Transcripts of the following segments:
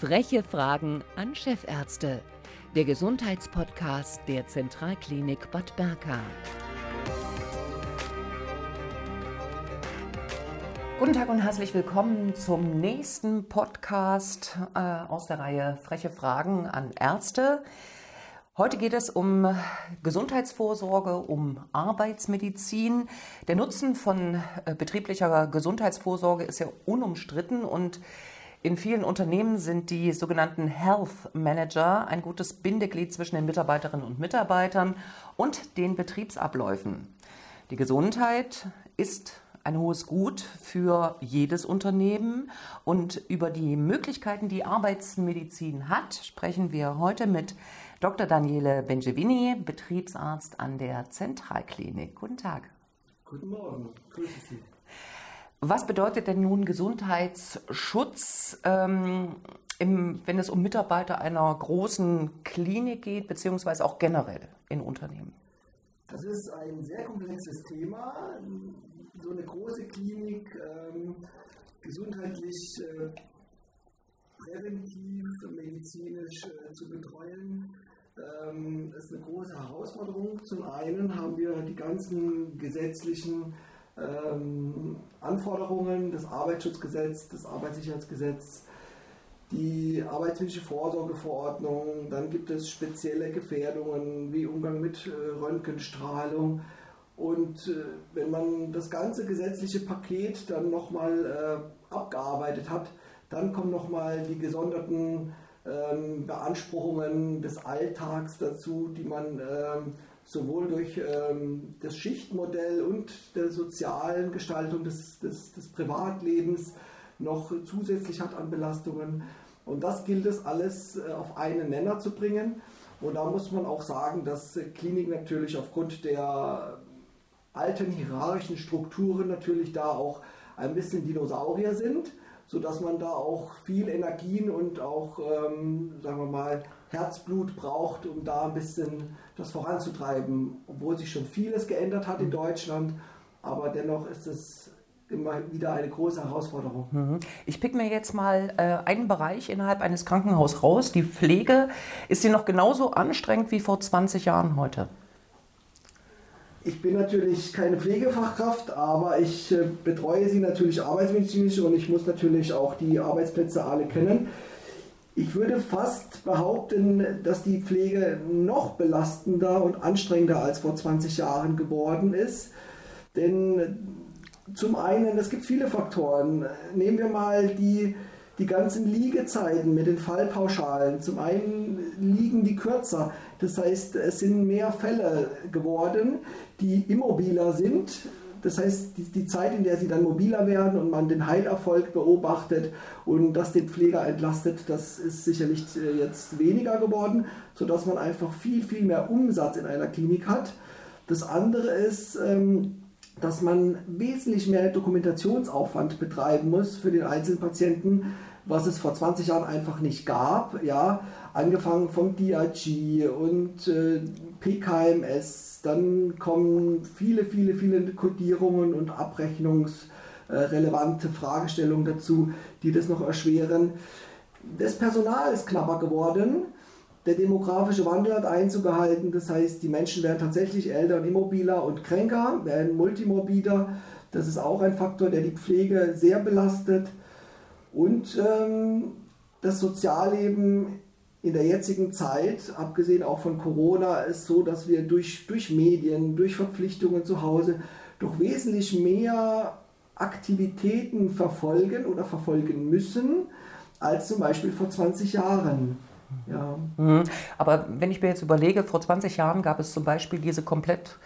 Freche Fragen an Chefärzte. Der Gesundheitspodcast der Zentralklinik Bad Berka. Guten Tag und herzlich willkommen zum nächsten Podcast äh, aus der Reihe Freche Fragen an Ärzte. Heute geht es um Gesundheitsvorsorge, um Arbeitsmedizin. Der Nutzen von äh, betrieblicher Gesundheitsvorsorge ist ja unumstritten und in vielen Unternehmen sind die sogenannten Health Manager ein gutes Bindeglied zwischen den Mitarbeiterinnen und Mitarbeitern und den Betriebsabläufen. Die Gesundheit ist ein hohes Gut für jedes Unternehmen und über die Möglichkeiten, die Arbeitsmedizin hat, sprechen wir heute mit Dr. Daniele Bengevini, Betriebsarzt an der Zentralklinik. Guten Tag. Guten Morgen, grüße Sie. Was bedeutet denn nun Gesundheitsschutz, ähm, im, wenn es um Mitarbeiter einer großen Klinik geht, beziehungsweise auch generell in Unternehmen? Das ist ein sehr komplexes Thema. So eine große Klinik, ähm, gesundheitlich, äh, präventiv, medizinisch äh, zu betreuen, ähm, ist eine große Herausforderung. Zum einen haben wir die ganzen gesetzlichen ähm, Anforderungen, das Arbeitsschutzgesetz, das Arbeitssicherheitsgesetz, die arbeitsmedizinische Vorsorgeverordnung, dann gibt es spezielle Gefährdungen wie Umgang mit äh, Röntgenstrahlung. Und äh, wenn man das ganze gesetzliche Paket dann nochmal äh, abgearbeitet hat, dann kommen nochmal die gesonderten ähm, Beanspruchungen des Alltags dazu, die man ähm, sowohl durch ähm, das Schichtmodell und der sozialen Gestaltung des, des, des, Privatlebens noch zusätzlich hat an Belastungen. Und das gilt es alles äh, auf einen Nenner zu bringen. Und da muss man auch sagen, dass Kliniken natürlich aufgrund der alten hierarchischen Strukturen natürlich da auch ein bisschen Dinosaurier sind, sodass man da auch viel Energien und auch, ähm, sagen wir mal, Herzblut braucht, um da ein bisschen das voranzutreiben, obwohl sich schon vieles geändert hat in mhm. Deutschland, aber dennoch ist es immer wieder eine große Herausforderung. Mhm. Ich pick mir jetzt mal äh, einen Bereich innerhalb eines Krankenhauses raus, die Pflege. Ist die noch genauso anstrengend wie vor 20 Jahren heute? Ich bin natürlich keine Pflegefachkraft, aber ich äh, betreue sie natürlich arbeitsmedizinisch und ich muss natürlich auch die Arbeitsplätze alle kennen. Ich würde fast behaupten, dass die Pflege noch belastender und anstrengender als vor 20 Jahren geworden ist. Denn zum einen, es gibt viele Faktoren. Nehmen wir mal die, die ganzen Liegezeiten mit den Fallpauschalen. Zum einen liegen die kürzer. Das heißt, es sind mehr Fälle geworden, die immobiler sind das heißt, die, die, Zeit, in der sie dann mobiler werden und man den Heilerfolg beobachtet und das den Pfleger entlastet, das ist sicherlich äh, jetzt weniger geworden, sodass man einfach viel, viel mehr Umsatz in einer Klinik hat. Das andere ist, ähm, dass man wesentlich mehr Dokumentationsaufwand betreiben muss für den einzelnen Patienten, was es vor 20 Jahren einfach nicht gab. Ja, angefangen vom DRG und äh, PKMS, dann kommen viele, viele, viele Kodierungen und abrechnungsrelevante Fragestellungen dazu, die das noch erschweren. Das Personal ist knapper geworden. Der demografische Wandel hat Einzug gehalten, das heißt, die Menschen werden tatsächlich älter und immobiler und kränker, werden multimorbider. Das ist auch ein Faktor, der die Pflege sehr belastet. Und ähm, das Sozialleben in der jetzigen Zeit, abgesehen auch von Corona, ist so, dass wir durch, durch Medien, durch Verpflichtungen zu Hause doch wesentlich mehr Aktivitäten verfolgen oder verfolgen müssen als zum Beispiel vor 20 Jahren. Ja. Mhm. Aber wenn ich mir jetzt überlege, vor 20 Jahren gab es zum Beispiel diese komplett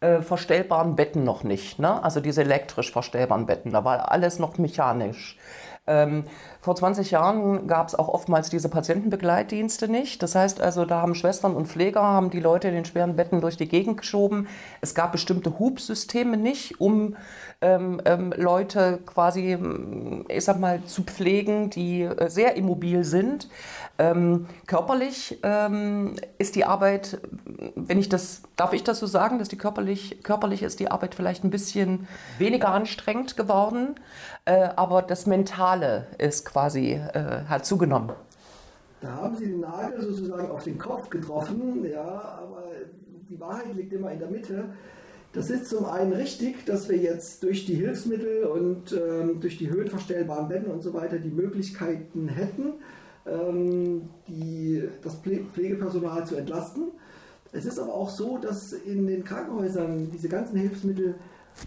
äh, verstellbaren Betten noch nicht, ne? also diese elektrisch verstellbaren Betten, da war alles noch mechanisch. Ähm, vor 20 Jahren gab es auch oftmals diese Patientenbegleitdienste nicht. Das heißt also, da haben Schwestern und Pfleger haben die Leute in den schweren Betten durch die Gegend geschoben. Es gab bestimmte Hubsysteme nicht, um ähm, ähm, Leute quasi, ich sag mal, zu pflegen, die äh, sehr immobil sind. Ähm, körperlich ähm, ist die Arbeit, wenn ich das, darf ich das so sagen, dass die körperlich, körperlich ist die Arbeit vielleicht ein bisschen weniger anstrengend geworden, äh, aber das Mentale ist quasi, äh, hat zugenommen. Da haben Sie den Nagel sozusagen auf den Kopf getroffen, ja, aber die Wahrheit liegt immer in der Mitte. Das ist zum einen richtig, dass wir jetzt durch die Hilfsmittel und ähm, durch die höhenverstellbaren Betten und so weiter die Möglichkeiten hätten, die, das Pflegepersonal zu entlasten. Es ist aber auch so, dass in den Krankenhäusern diese ganzen Hilfsmittel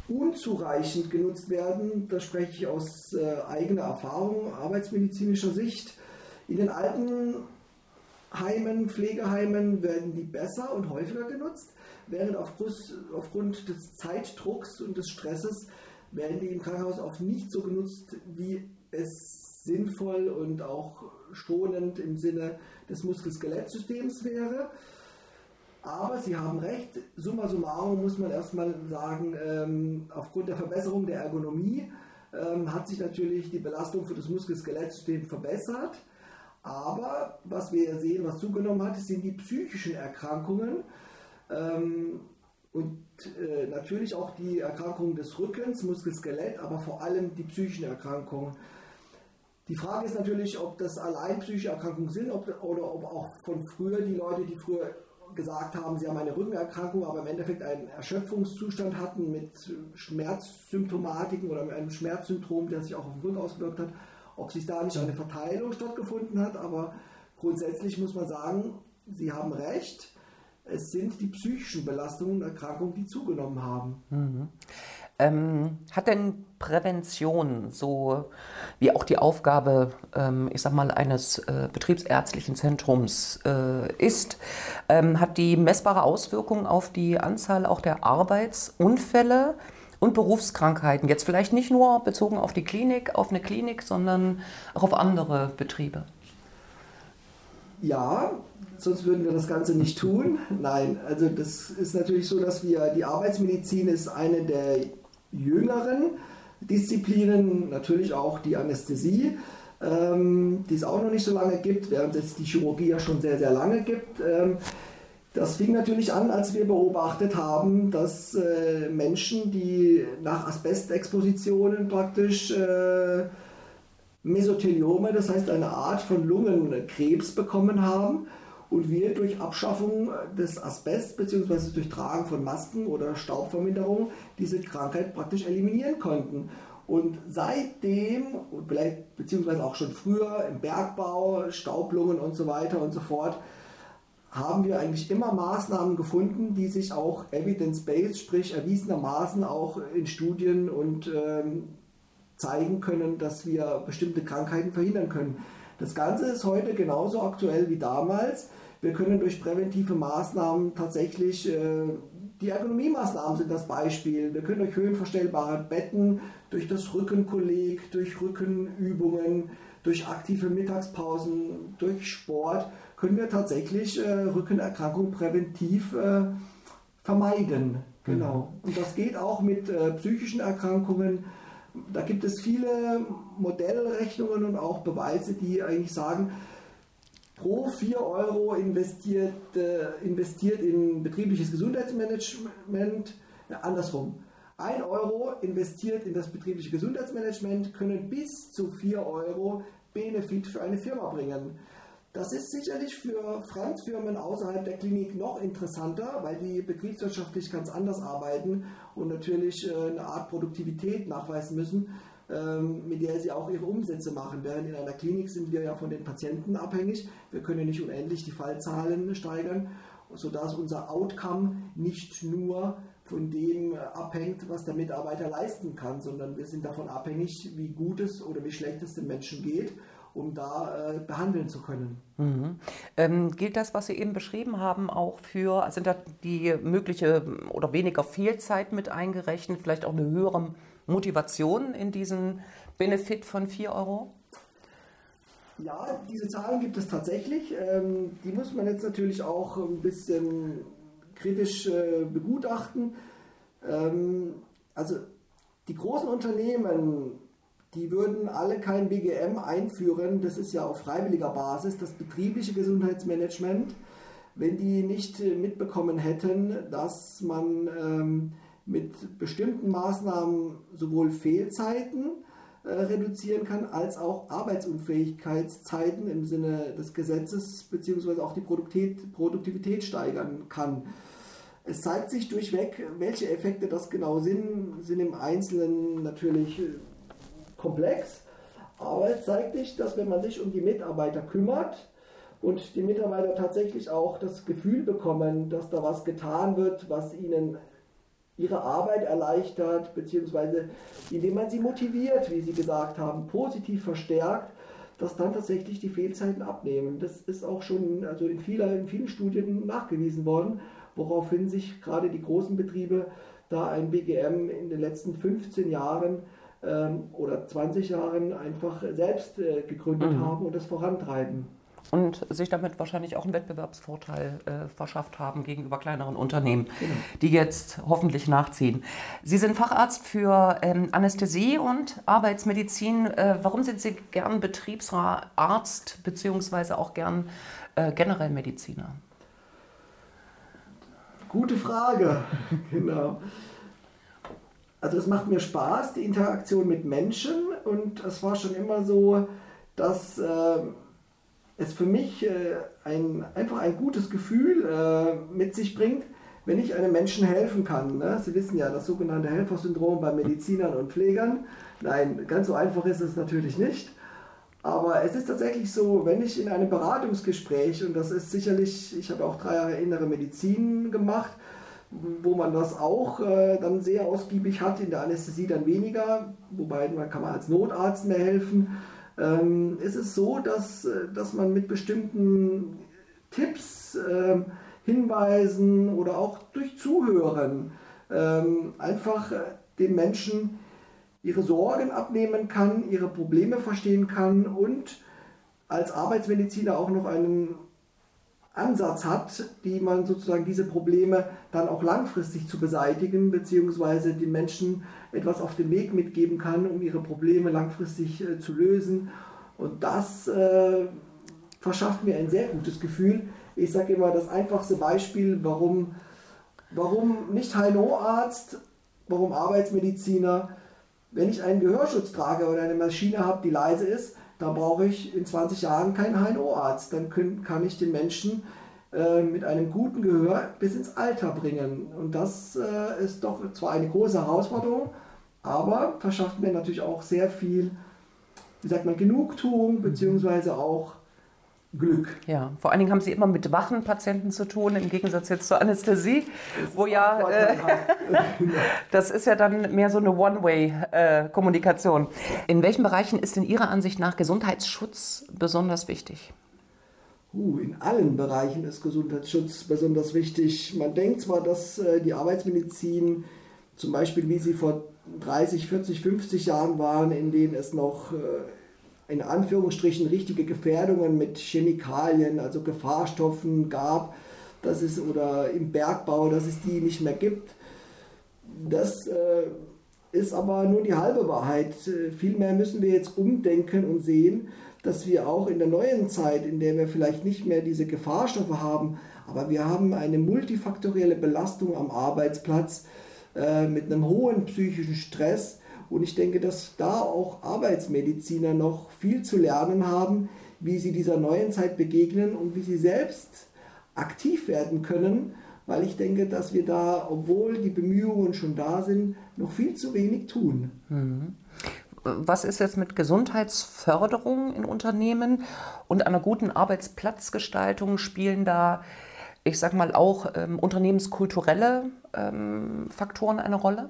unzureichend genutzt werden. Da spreche ich aus äh, eigener Erfahrung, arbeitsmedizinischer Sicht. In den alten Heimen, Pflegeheimen werden die besser und häufiger genutzt, während aufgrund des Zeitdrucks und des Stresses werden die im Krankenhaus oft nicht so genutzt, wie es sinnvoll und auch schonend im Sinne des Muskel-Skelett-Systems wäre. Aber Sie haben recht, summa summarum muss man erstmal sagen, ähm, aufgrund der Verbesserung der Ergonomie ähm, hat sich natürlich die Belastung für das Muskel-Skelett-System verbessert. Aber was wir sehen, was zugenommen hat, sind die psychischen Erkrankungen ähm, und äh, natürlich auch die Erkrankungen des Rückens, Muskel-Skelett, aber vor allem die psychischen Erkrankungen. Die Frage ist natürlich, ob das allein psychische Erkrankungen sind ob, oder ob auch von früher die Leute, die früher gesagt haben, sie haben eine Rückenerkrankung, aber im Endeffekt einen Erschöpfungszustand hatten mit Schmerzsymptomatiken oder mit einem Schmerzsyndrom, der sich auch auf den Rücken ausgewirkt hat, ob sich da nicht eine Verteilung stattgefunden hat. Aber grundsätzlich muss man sagen, Sie haben recht. Es sind die psychischen Belastungen und Erkrankungen, die zugenommen haben. Mhm. Ähm, hat denn Prävention, so wie auch die Aufgabe, ähm, ich sag mal, eines äh, betriebsärztlichen Zentrums äh, ist, ähm, hat die messbare Auswirkungen auf die Anzahl auch der Arbeitsunfälle und Berufskrankheiten? Jetzt vielleicht nicht nur bezogen auf die Klinik, auf eine Klinik, sondern auch auf andere Betriebe. Ja, sonst würden wir das Ganze nicht tun. Nein, also das ist natürlich so, dass wir, die Arbeitsmedizin ist eine der jüngeren Disziplinen, natürlich auch die Anästhesie, ähm, die es auch noch nicht so lange gibt, während es die Chirurgie ja schon sehr, sehr lange gibt. Ähm, das fing natürlich an, als wir beobachtet haben, dass äh, Menschen, die nach Asbestexpositionen praktisch äh, Mesotheliome, das heißt eine Art von Lungenkrebs bekommen haben, und wir durch Abschaffung des Asbest bzw. durch Tragen von Masken oder Staubverminderung diese Krankheit praktisch eliminieren konnten. Und seitdem, beziehungsweise auch schon früher im Bergbau, Staublungen und so weiter und so fort, haben wir eigentlich immer Maßnahmen gefunden, die sich auch evidence-based, sprich erwiesenermaßen auch in Studien und ähm, zeigen können, dass wir bestimmte Krankheiten verhindern können. Das Ganze ist heute genauso aktuell wie damals. Wir können durch präventive Maßnahmen tatsächlich, äh, die Ergonomiemaßnahmen sind das Beispiel. Wir können durch höhenverstellbare Betten, durch das Rückenkolleg, durch Rückenübungen, durch aktive Mittagspausen, durch Sport, können wir tatsächlich äh, Rückenerkrankungen präventiv äh, vermeiden. Genau. Mhm. Und das geht auch mit psychischen Erkrankungen. Da gibt es viele Modellrechnungen und auch Beweise, die eigentlich sagen, pro 4 Euro investiert, äh, investiert in betriebliches Gesundheitsmanagement, ja, andersrum. 1 Euro investiert in das betriebliche Gesundheitsmanagement können bis zu 4 Euro Benefit für eine Firma bringen. Das ist sicherlich für Franzfirmen außerhalb der Klinik noch interessanter, weil die betriebswirtschaftlich ganz anders arbeiten und natürlich äh, eine Art Produktivität nachweisen müssen. Ähm, mit der sie auch ihre Umsätze machen. Während in einer Klinik sind wir ja von den Patienten abhängig. Wir können nicht unendlich die Fallzahlen steigern, sodass unser Outcome nicht nur von dem abhängt, was der Mitarbeiter leisten kann, sondern wir sind davon abhängig, wie gut es oder wie schlecht es dem Menschen geht um da äh, behandeln zu können. Mhm. Ähm, gilt das, was Sie eben beschrieben haben, auch für, sind da die mögliche oder weniger Fehlzeit mit eingerechnet, vielleicht auch eine höhere Motivation in diesen Benefit von 4 Euro? Ja, diese Zahlen gibt es tatsächlich. Ähm, die muss man jetzt natürlich auch ein bisschen kritisch äh, begutachten. Ähm, also die großen Unternehmen, die würden alle kein BGM einführen. Das ist ja auf freiwilliger Basis, das betriebliche Gesundheitsmanagement, wenn die nicht mitbekommen hätten, dass man ähm, mit bestimmten Maßnahmen sowohl Fehlzeiten äh, reduzieren kann, als auch Arbeitsunfähigkeitszeiten im Sinne des Gesetzes beziehungsweise auch die Produktivität, Produktivität steigern kann. Es zeigt sich durchweg, welche Effekte das genau sind, sind im Einzelnen natürlich äh, komplex, aber es zeigt sich, dass wenn man sich um die Mitarbeiter kümmert und die Mitarbeiter tatsächlich auch das Gefühl bekommen, dass da was getan wird, was ihnen ihre Arbeit erleichtert, beziehungsweise indem man sie motiviert, wie Sie gesagt haben, positiv verstärkt, dass dann tatsächlich die Fehlzeiten abnehmen. Das ist auch schon also in, vieler, in vielen Studien nachgewiesen worden, woraufhin sich gerade die großen Betriebe da ein BGM in den letzten 15 Jahren ähm, oder 20 Jahren einfach selbst äh, gegründet mhm. haben und das vorantreiben und sich damit wahrscheinlich auch einen Wettbewerbsvorteil äh, verschafft haben gegenüber kleineren Unternehmen, genau. die jetzt hoffentlich nachziehen. Sie sind Facharzt für ähm, Anästhesie und Arbeitsmedizin. Äh, warum sind Sie gern Betriebsarzt bzw. auch gern äh, generell Mediziner? Gute Frage, genau. Also es macht mir Spaß, die Interaktion mit Menschen und es war schon immer so, dass ähm, es für mich äh, ein, einfach ein gutes Gefühl äh, mit sich bringt, wenn ich einem Menschen helfen kann. Ne? Sie wissen ja, das sogenannte Helfersyndrom bei Medizinern und Pflegern. Nein, ganz so einfach ist es natürlich nicht. Aber es ist tatsächlich so, wenn ich in einem Beratungsgespräch, und das ist sicherlich, ich habe auch drei Jahre innere Medizin gemacht, wo man das auch äh, dann sehr ausgiebig hat, in der Anästhesie dann weniger, wobei man kann man als Notarzt mehr helfen ähm, ist es so, dass, äh, dass man mit bestimmten Tipps, ähm, Hinweisen oder auch durch Zuhören ähm, einfach äh, den Menschen ihre Sorgen abnehmen kann, ihre Probleme verstehen kann und als Arbeitsmediziner auch noch einen Ansatz hat, die man sozusagen diese Probleme dann auch langfristig zu beseitigen, beziehungsweise den Menschen etwas auf den Weg mitgeben kann, um ihre Probleme langfristig äh, zu lösen. Und das äh, verschafft mir ein sehr gutes Gefühl. Ich sage immer das einfachste Beispiel, warum, warum nicht HNO-Arzt, warum Arbeitsmediziner, wenn ich einen Gehörschutz trage oder eine Maschine habe, die leise ist, da brauche ich in 20 Jahren keinen HNO-Arzt. Dann können, kann ich den Menschen äh, mit einem guten Gehör bis ins Alter bringen. Und das äh, ist doch zwar eine große Herausforderung, aber verschafft mir natürlich auch sehr viel, wie sagt man, Genugtuung, beziehungsweise auch Glück. Ja, vor allen Dingen haben Sie immer mit wachen Patienten zu tun, im Gegensatz jetzt zur Anästhesie, wo ja, äh, das ist ja dann mehr so eine One-Way-Kommunikation. In welchen Bereichen ist in Ihrer Ansicht nach Gesundheitsschutz besonders wichtig? Uh, in allen Bereichen ist Gesundheitsschutz besonders wichtig. Man denkt zwar, dass äh, die Arbeitsmedizin, zum Beispiel wie sie vor 30, 40, 50 Jahren waren, in denen es noch äh, in Anführungsstrichen richtige Gefährdungen mit Chemikalien, also Gefahrstoffen gab, dass es oder im Bergbau, dass es die nicht mehr gibt. Das äh, ist aber nur die halbe Wahrheit. Vielmehr müssen wir jetzt umdenken und sehen, dass wir auch in der neuen Zeit, in der wir vielleicht nicht mehr diese Gefahrstoffe haben, aber wir haben eine multifaktorielle Belastung am Arbeitsplatz äh, mit einem hohen psychischen Stress, und ich denke, dass da auch Arbeitsmediziner noch viel zu lernen haben, wie sie dieser neuen Zeit begegnen und wie sie selbst aktiv werden können, weil ich denke, dass wir da, obwohl die Bemühungen schon da sind, noch viel zu wenig tun. Mhm. Was ist jetzt mit Gesundheitsförderung in Unternehmen und einer guten Arbeitsplatzgestaltung? Spielen da, ich sag mal, auch ähm, unternehmenskulturelle ähm, Faktoren eine Rolle?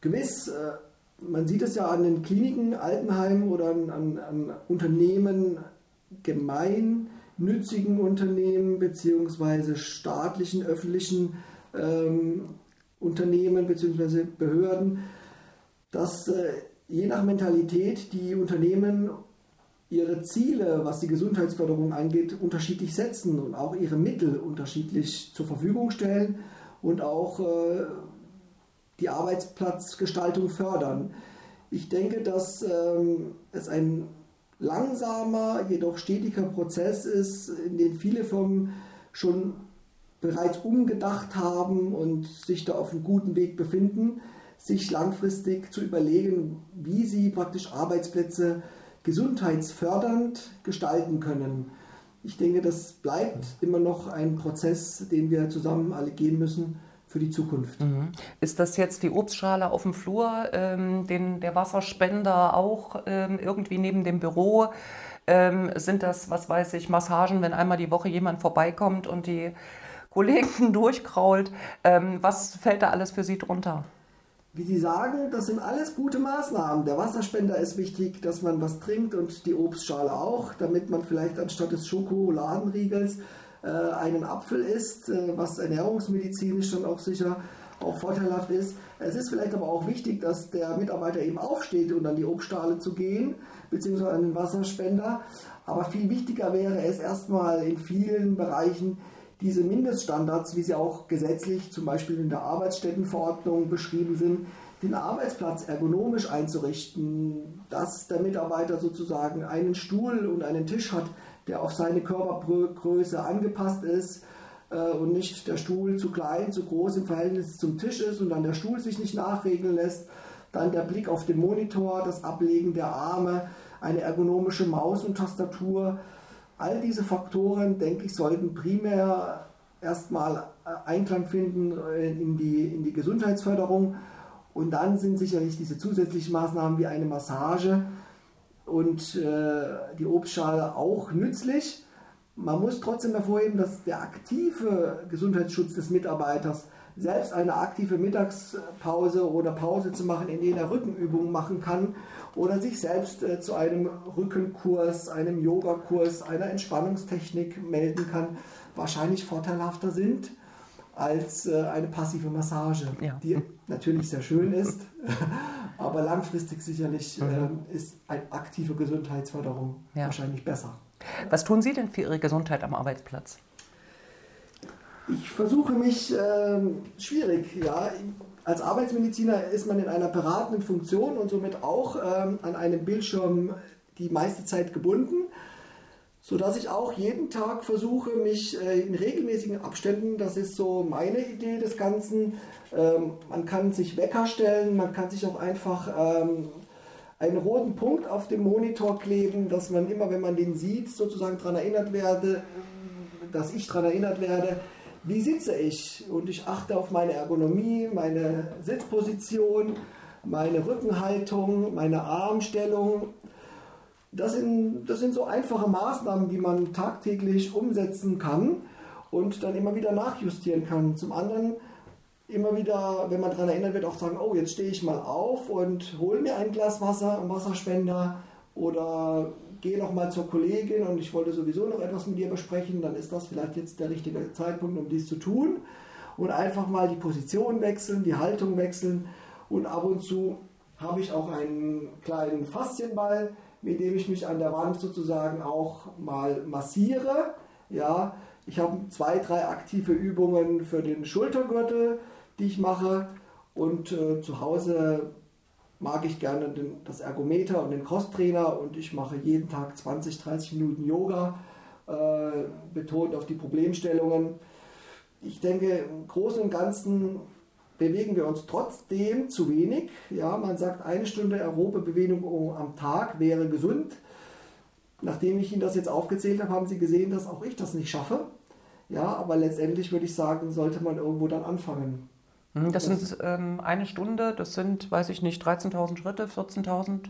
Gewiss, äh, man sieht es ja an den Kliniken, Altenheimen oder an, an, an Unternehmen, gemeinnützigen Unternehmen beziehungsweise staatlichen, öffentlichen ähm, Unternehmen beziehungsweise Behörden, dass äh, je nach Mentalität die Unternehmen ihre Ziele, was die Gesundheitsförderung angeht, unterschiedlich setzen und auch ihre Mittel unterschiedlich zur Verfügung stellen und auch äh, die Arbeitsplatzgestaltung fördern. Ich denke, dass ähm, es ein langsamer, jedoch stetiger Prozess ist, in dem viele Firmen schon bereits umgedacht haben und sich da auf einem guten Weg befinden. sich langfristig zu überlegen, wie sie praktisch Arbeitsplätze gesundheitsfördernd gestalten können. Ich denke, das bleibt immer noch ein Prozess, den wir zusammen alle gehen müssen für die Zukunft. Mhm. Ist das jetzt die Obstschale auf dem Flur, ähm, den, der Wasserspender auch ähm, irgendwie neben dem Büro? Ähm, sind das, was weiß ich, Massagen, wenn einmal die Woche jemand vorbeikommt und die Kollegen durchkrault? Ähm, was fällt da alles für Sie drunter? wie Sie sagen, das sind alles gute Maßnahmen. Der Wasserspender ist wichtig, dass man was trinkt und die Obstschale auch, damit man vielleicht anstatt des Schokoladenriegels einen Apfel isst, äh, was ernährungsmedizinisch dann auch sicher auch vorteilhaft ist. Es ist vielleicht aber auch wichtig, dass der Mitarbeiter eben aufsteht, um an die Obstschale zu gehen, beziehungsweise an den Wasserspender. Aber viel wichtiger wäre es erstmal in vielen Bereichen, diese Mindeststandards, wie sie auch gesetzlich zum Beispiel in der Arbeitsstättenverordnung beschrieben sind, den Arbeitsplatz ergonomisch einzurichten, dass der Mitarbeiter sozusagen einen Stuhl und einen Tisch hat, der auf seine Körpergröße angepasst ist äh, und nicht der Stuhl zu klein, zu groß im Verhältnis zum Tisch ist und dann der Stuhl sich nicht nachregeln lässt. Dann der Blick auf den Monitor, das Ablegen der Arme, eine ergonomische Maus und Tastatur, All diese Faktoren, denke ich, sollten primär erstmal äh, Einklang finden äh, in die, in die Gesundheitsförderung. Und dann sind sicherlich diese zusätzlichen Maßnahmen wie eine Massage und äh, die Obstschale auch nützlich. Man muss trotzdem hervorheben, dass der aktive Gesundheitsschutz des Mitarbeiters selbst eine aktive Mittagspause oder Pause zu machen, in der er Rückenübungen machen kann oder sich selbst äh, zu einem Rückenkurs, einem Yogakurs, einer Entspannungstechnik melden kann, wahrscheinlich vorteilhafter sind als äh, eine passive Massage, ja. die natürlich sehr schön ist, aber langfristig sicherlich äh, ist eine aktive Gesundheitsförderung ja. wahrscheinlich besser. Was tun Sie denn für Ihre Gesundheit am Arbeitsplatz? Ich versuche mich äh, schwierig, ja. Als Arbeitsmediziner ist man in einer beratenden Funktion und somit auch ähm, an einem Bildschirm die meiste Zeit gebunden, sodass ich auch jeden Tag versuche, mich äh, in regelmäßigen Abständen, das ist so meine Idee des Ganzen, ähm, man kann sich Wecker stellen, man kann sich auch einfach ähm, einen roten Punkt auf dem Monitor kleben, dass man immer, wenn man den sieht, sozusagen daran erinnert werde, dass ich daran erinnert werde, wie sitze ich? Und ich achte auf meine Ergonomie, meine Sitzposition, meine Rückenhaltung, meine Armstellung. Das sind, das sind so einfache Maßnahmen, die man tagtäglich umsetzen kann und dann immer wieder nachjustieren kann. Zum anderen immer wieder, wenn man daran erinnert wird, auch sagen, oh, jetzt stehe ich mal auf und hole mir ein Glas Wasser am Wasserspender oder gehe noch mal zur Kollegin und ich wollte sowieso noch etwas mit ihr besprechen, dann ist das vielleicht jetzt der richtige Zeitpunkt, um dies zu tun. Und einfach mal die Position wechseln, die Haltung wechseln und ab und zu habe ich auch einen kleinen Faszienball, mit dem ich mich an der Wand sozusagen auch mal massiere. Ja, ich habe zwei, drei aktive Übungen für den Schultergürtel, die ich mache und äh, zu Hause mag ich gerne den, das Ergometer und den Crosstrainer und ich mache jeden Tag 20, 30 Minuten Yoga, äh, betont auf die Problemstellungen. Ich denke, im Großen und Ganzen bewegen wir uns trotzdem zu wenig. Ja, man sagt, eine Stunde aerobe Bewegung am Tag wäre gesund. Nachdem ich Ihnen das jetzt aufgezählt habe, haben Sie gesehen, dass auch ich das nicht schaffe. Ja, aber letztendlich würde ich sagen, sollte man irgendwo dann anfangen. Mhm, das, sind ähm, eine Stunde, das sind, weiß ich nicht, 13.000 Schritte, 14.000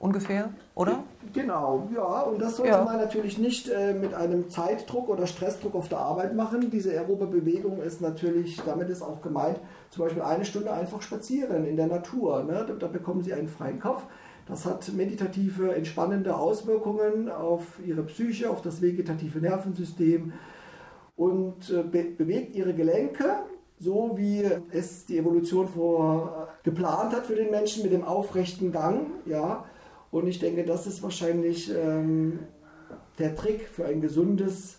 ungefähr, oder? Genau, ja, und das sollte ja. man natürlich nicht äh, mit einem Zeitdruck oder Stressdruck auf der Arbeit machen. Diese aerobe Bewegung ist natürlich, damit ist auch gemeint, zum Beispiel eine Stunde einfach spazieren in der Natur. Ne? Da, da bekommen Sie einen freien Kopf. Das hat meditative, entspannende Auswirkungen auf Ihre Psyche, auf das vegetative Nervensystem und äh, be bewegt Ihre Gelenke so wie es die Evolution vor äh, geplant hat für den Menschen mit dem aufrechten Gang. Ja. Und ich denke, das ist wahrscheinlich ähm, der Trick für ein gesundes,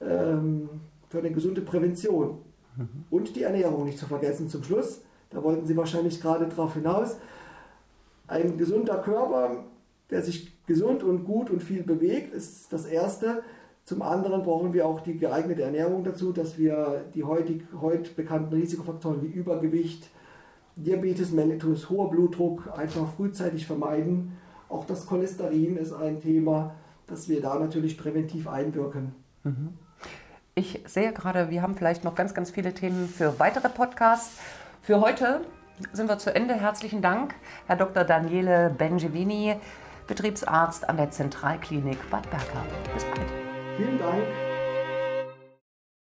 ähm, für eine gesunde Prävention. Mhm. Und die Ernährung nicht zu vergessen zum Schluss. Da wollten Sie wahrscheinlich gerade darauf hinaus. Ein gesunder Körper, der sich gesund und gut und viel bewegt, ist das Erste. Zum anderen brauchen wir auch die geeignete Ernährung dazu, dass wir die heutig, heute bekannten Risikofaktoren wie Übergewicht, Diabetes mellitus, hoher Blutdruck einfach frühzeitig vermeiden. Auch das Cholesterin ist ein Thema, dass wir da natürlich präventiv einwirken. Mhm. Ich sehe gerade, wir haben vielleicht noch ganz, ganz viele Themen für weitere Podcasts. Für heute sind wir zu Ende. Herzlichen Dank, Herr Dr. Daniele Bengevini, Betriebsarzt an der Zentralklinik Bad Berka. Bis bald. Vielen Dank.